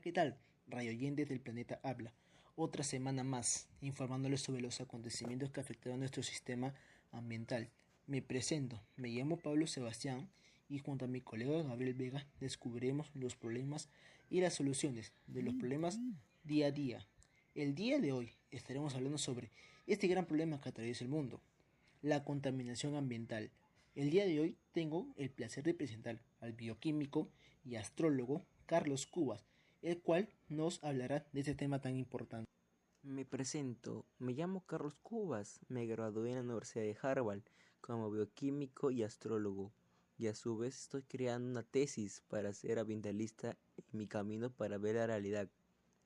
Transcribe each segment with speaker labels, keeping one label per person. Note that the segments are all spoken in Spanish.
Speaker 1: ¿qué tal? Rayo oyentes del planeta habla. Otra semana más, informándoles sobre los acontecimientos que afectaron nuestro sistema ambiental. Me presento, me llamo Pablo Sebastián y junto a mi colega Gabriel Vega descubriremos los problemas y las soluciones de los problemas día a día. El día de hoy estaremos hablando sobre este gran problema que atraviesa el mundo, la contaminación ambiental. El día de hoy tengo el placer de presentar al bioquímico y astrólogo Carlos Cubas, el cual nos hablará de este tema tan importante.
Speaker 2: Me presento, me llamo Carlos Cubas, me gradué en la Universidad de Harvard como bioquímico y astrólogo, y a su vez estoy creando una tesis para ser ambientalista en mi camino para ver la realidad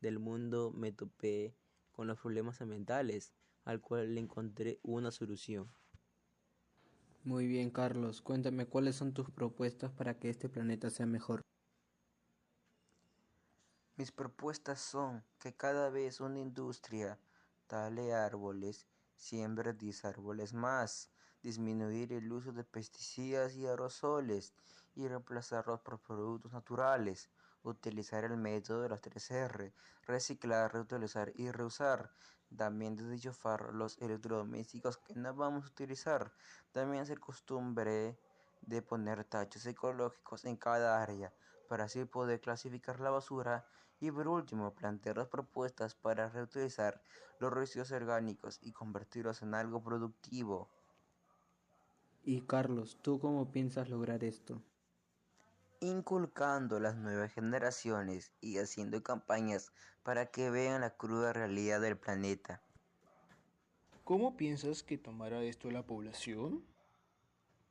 Speaker 2: del mundo me topé con los problemas ambientales, al cual le encontré una solución.
Speaker 3: Muy bien, Carlos, cuéntame cuáles son tus propuestas para que este planeta sea mejor.
Speaker 2: Mis propuestas son que cada vez una industria tale árboles, siembre 10 árboles más, disminuir el uso de pesticidas y aerosoles y reemplazarlos por productos naturales, utilizar el método de los 3R, reciclar, reutilizar y reusar, también desenchufar los electrodomésticos que no vamos a utilizar, también hacer costumbre de poner tachos ecológicos en cada área para así poder clasificar la basura y por último plantear las propuestas para reutilizar los residuos orgánicos y convertirlos en algo productivo.
Speaker 3: Y Carlos, ¿tú cómo piensas lograr esto?
Speaker 2: Inculcando a las nuevas generaciones y haciendo campañas para que vean la cruda realidad del planeta.
Speaker 1: ¿Cómo piensas que tomará esto la población?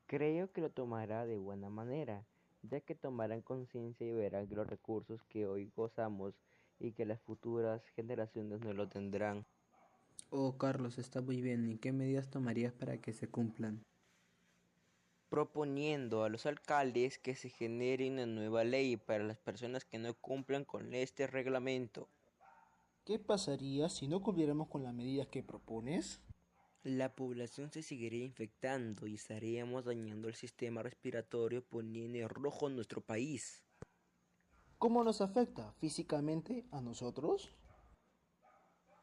Speaker 2: Creo que lo tomará de buena manera, ya que tomarán conciencia y verán los recursos que hoy gozamos y que las futuras generaciones no lo tendrán.
Speaker 3: Oh, Carlos, está muy bien. ¿Y qué medidas tomarías para que se cumplan?
Speaker 2: Proponiendo a los alcaldes que se genere una nueva ley para las personas que no cumplan con este reglamento.
Speaker 1: ¿Qué pasaría si no cumpliéramos con las medidas que propones?
Speaker 2: La población se seguiría infectando y estaríamos dañando el sistema respiratorio poniendo en rojo nuestro país.
Speaker 1: ¿Cómo nos afecta físicamente a nosotros?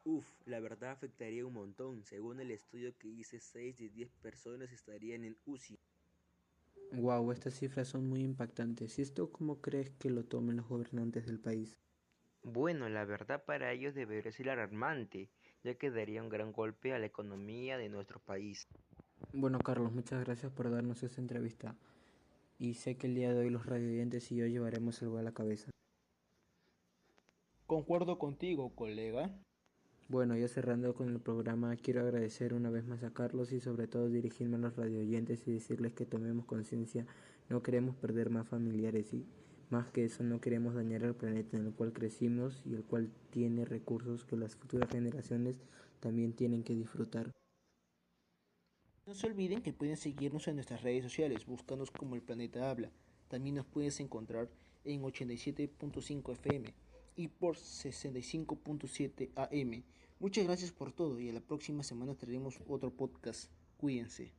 Speaker 2: Uf, la verdad afectaría un montón. Según el estudio que hice, 6 de 10 personas estarían en UCI.
Speaker 3: Wow, estas cifras son muy impactantes. ¿Y esto cómo crees que lo tomen los gobernantes del país?
Speaker 2: Bueno, la verdad para ellos debería ser alarmante, ya que daría un gran golpe a la economía de nuestro país.
Speaker 3: Bueno, Carlos, muchas gracias por darnos esta entrevista. Y sé que el día de hoy los radiodientes y yo llevaremos algo a la cabeza.
Speaker 1: Concuerdo contigo, colega.
Speaker 3: Bueno, ya cerrando con el programa, quiero agradecer una vez más a Carlos y sobre todo dirigirme a los radioyentes y decirles que tomemos conciencia, no queremos perder más familiares y más que eso, no queremos dañar al planeta en el cual crecimos y el cual tiene recursos que las futuras generaciones también tienen que disfrutar.
Speaker 1: No se olviden que pueden seguirnos en nuestras redes sociales, buscándonos como el planeta habla. También nos puedes encontrar en 87.5 FM y por 65.7 AM. Muchas gracias por todo y a la próxima semana traeremos otro podcast. Cuídense.